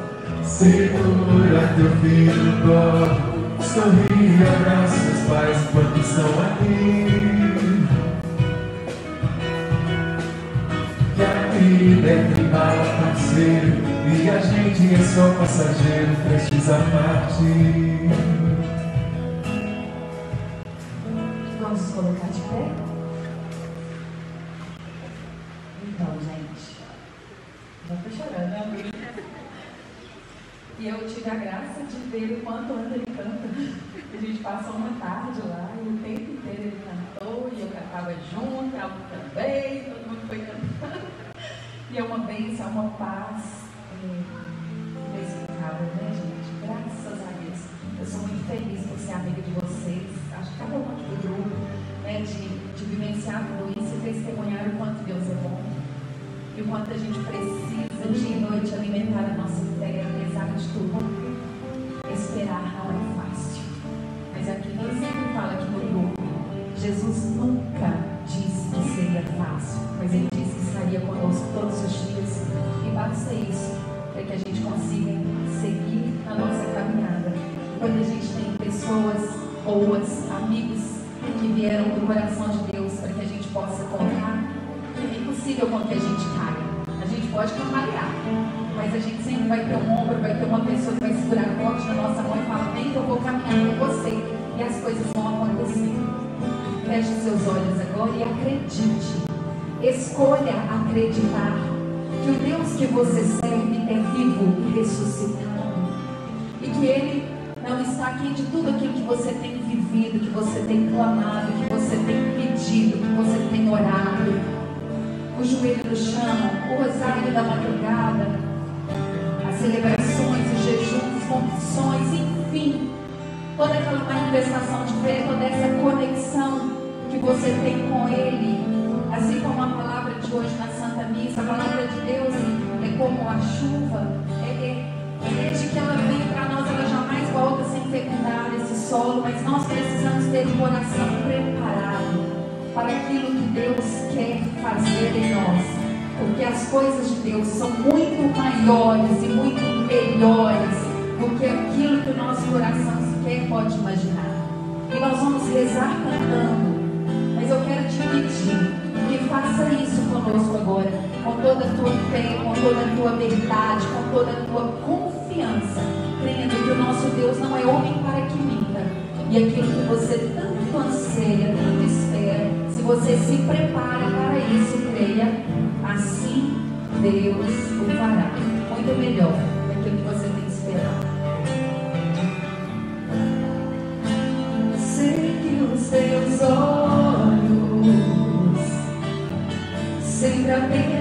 [SPEAKER 2] Segura teu filho no colo. Sorri e abraça os pais enquanto estão aqui. Vida é tribal, desespero e a gente é só passageiro prestes a partir.
[SPEAKER 1] Vamos colocar de pé? Então, gente, já tô chorando, né? E eu tive a graça de ver o quanto anda ele canta. A gente passou uma tarde lá e o tempo inteiro ele cantou e eu cantava junto, ela também, todo mundo foi. E é uma bênção, é uma paz é, inexplicável, né, gente? Graças a Deus. Eu sou muito feliz por ser amiga de vocês. Acho que cada um do grupo, né, de, de vivenciar tudo isso e testemunhar o quanto Deus é bom. E o quanto a gente precisa dia e noite alimentar a nossa fé, apesar de tudo. Esperar não é fácil. Mas aqui eu sempre falo aqui no grupo, Jesus nunca disse que fácil, mas ele disse que estaria conosco todos os dias. E basta isso para que a gente consiga seguir a nossa caminhada. Quando a gente tem pessoas boas, amigos que vieram do coração de Deus para que a gente possa contar, é impossível com que a gente caia. A gente pode cambalear, mas a gente sempre vai ter um ombro, vai ter uma pessoa que vai segurar forte na nossa mão e falar, vem eu vou caminhar com você. E as coisas vão acontecer. Feche seus olhos agora e acredite. Escolha acreditar que o Deus que você serve é vivo e ressuscitado. E que Ele não está aqui de tudo aquilo que você tem vivido, que você tem clamado, que você tem pedido, que você tem orado. O joelho no chão, o rosário da madrugada, as celebrações, os jejuns, confissões, enfim, toda aquela manifestação de fé, toda essa conexão que você tem com Ele, assim como a palavra de hoje na Santa Missa, a palavra de Deus é como a chuva, é, é, desde que ela vem para nós, ela jamais volta sem fecundar esse solo, mas nós precisamos ter o coração preparado para aquilo que Deus quer fazer em nós. Porque as coisas de Deus são muito maiores e muito melhores do que aquilo que o nosso coração sequer pode imaginar. E nós vamos rezar cantando. Mas eu quero te pedir que faça isso conosco agora, com toda a tua fé, com toda a tua verdade, com toda a tua confiança, crendo que o nosso Deus não é homem para que minta. E aquilo que você tanto anseia, tanto espera, se você se prepara para isso, creia, assim Deus o fará. Muito melhor daquilo que você tem esperado. Sempre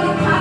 [SPEAKER 1] Ele recolhe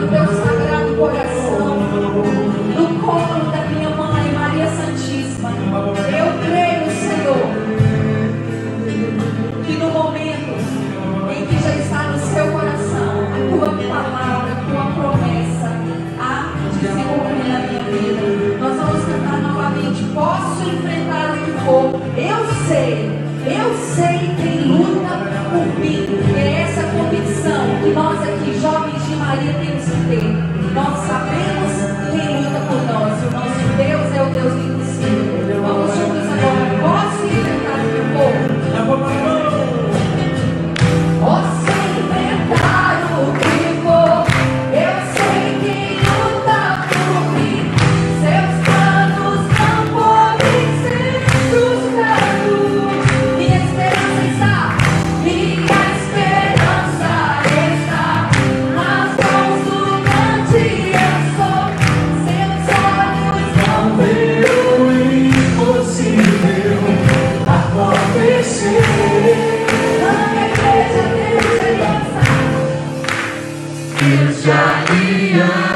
[SPEAKER 1] no teu sagrado coração, no colo da
[SPEAKER 2] minha mãe, Maria Santíssima. Eu creio, Senhor, que no momento em que já está no seu coração a tua palavra, a tua promessa a
[SPEAKER 1] desenvolver na
[SPEAKER 2] minha vida, nós vamos cantar novamente. Posso enfrentar o que for, eu sei. Eu
[SPEAKER 1] sei quem luta por mim. É essa convicção que nós Maria temos que ter. Nós sabemos. Isaías.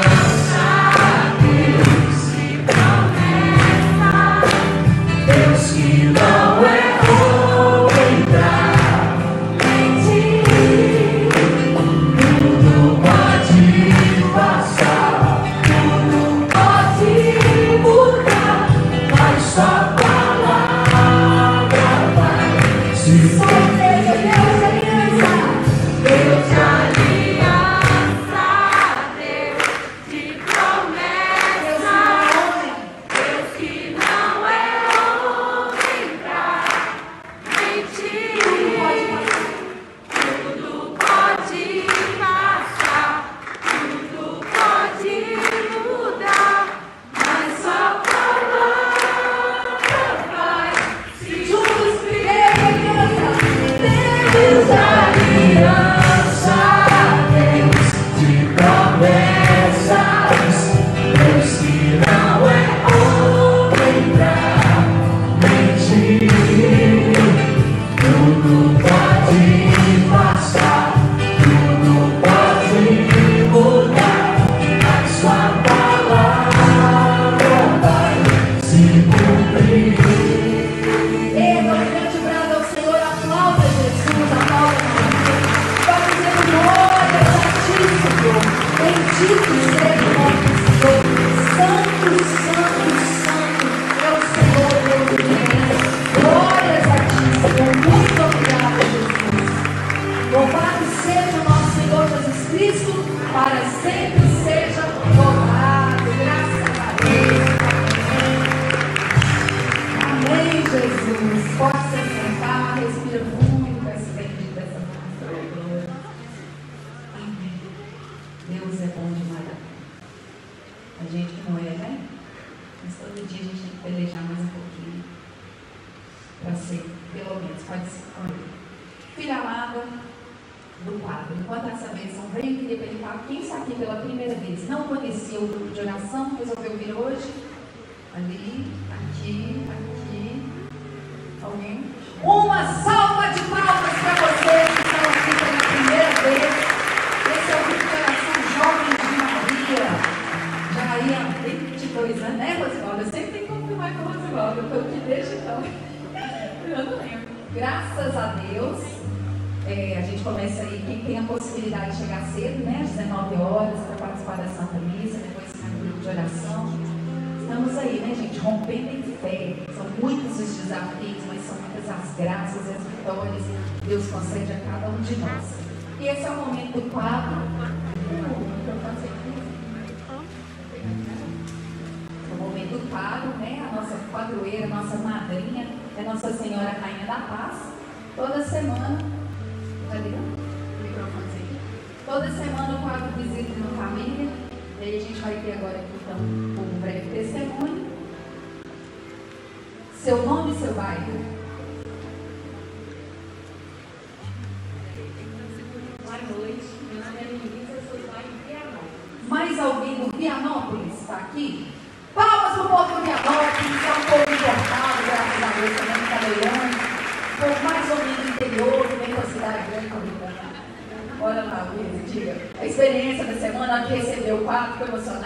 [SPEAKER 1] ali, aqui,
[SPEAKER 5] aqui. Alguém? Uma salva de palmas para vocês que
[SPEAKER 6] estão aqui pela primeira vez. Esse é o Recuperação Jovem de Maria. Já Maria, 22 anos, né, Rosivaldo? Eu sempre tenho que confirmar com o Rosivaldo, eu estou aqui então. Eu não lembro. Graças a Deus, é, a gente começa aí, quem tem a possibilidade de chegar cedo, né, às 19 horas, para participar da Santa Missa, depois sai o grupo de oração estamos aí, né, gente? Rompendo em fé. São muitos os desafios, mas são muitas as graças e as vitórias que
[SPEAKER 5] Deus concede a cada um de nós. E esse é
[SPEAKER 7] o momento
[SPEAKER 1] do quadro. É o momento do quadro, né? A nossa quadroeira, a nossa madrinha, é Nossa Senhora Rainha da Paz. Toda semana. Cadê? Toda semana o quadro visita uma família a gente vai ter agora aqui, então, um breve testemunho. Seu nome e
[SPEAKER 8] seu
[SPEAKER 1] bairro. quello sono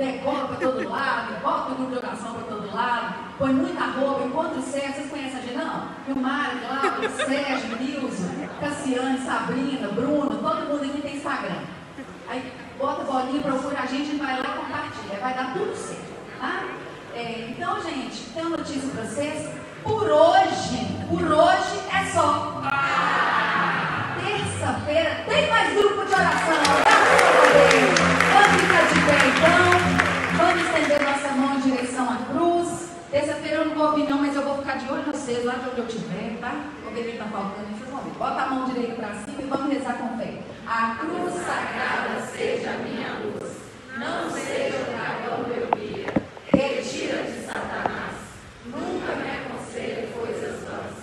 [SPEAKER 1] né? cola
[SPEAKER 8] para
[SPEAKER 1] todo lado, bota o grupo de oração para todo lado, põe muita roupa, encontra o Sérgio, vocês conhecem a gente não? E o Mário, Cláudio, Sérgio, Nilson, Cassiane, Sabrina, Bruno, todo mundo aqui tem Instagram. Aí bota bolinha, procura a gente, vai lá e compartilha, vai dar tudo certo, tá? É, então, gente, tem uma notícia para vocês. Por hoje, por hoje é só. Terça-feira tem mais grupo de oração. ouvir não, mas eu vou ficar de olho em vocês lá de onde eu estiver, tá? Vou ver quem está faltando, vocês vão ver. Bota a mão direita para cima e vamos rezar com fé. A cruz sagrada seja minha luz, não seja o dragão meu guia. Retira de Satanás, nunca me aconselhe coisas vãs.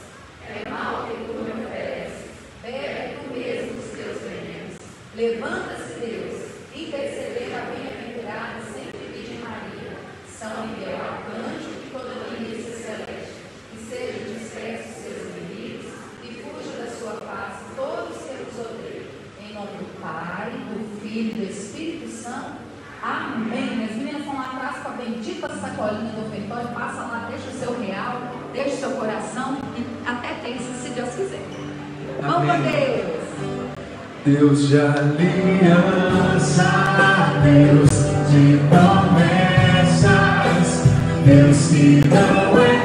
[SPEAKER 1] É mal que tu me ofereces, bebe tu mesmo os teus venenos. Levanta Amém.
[SPEAKER 2] Deus de aliança, Deus de promessas, Deus que não é.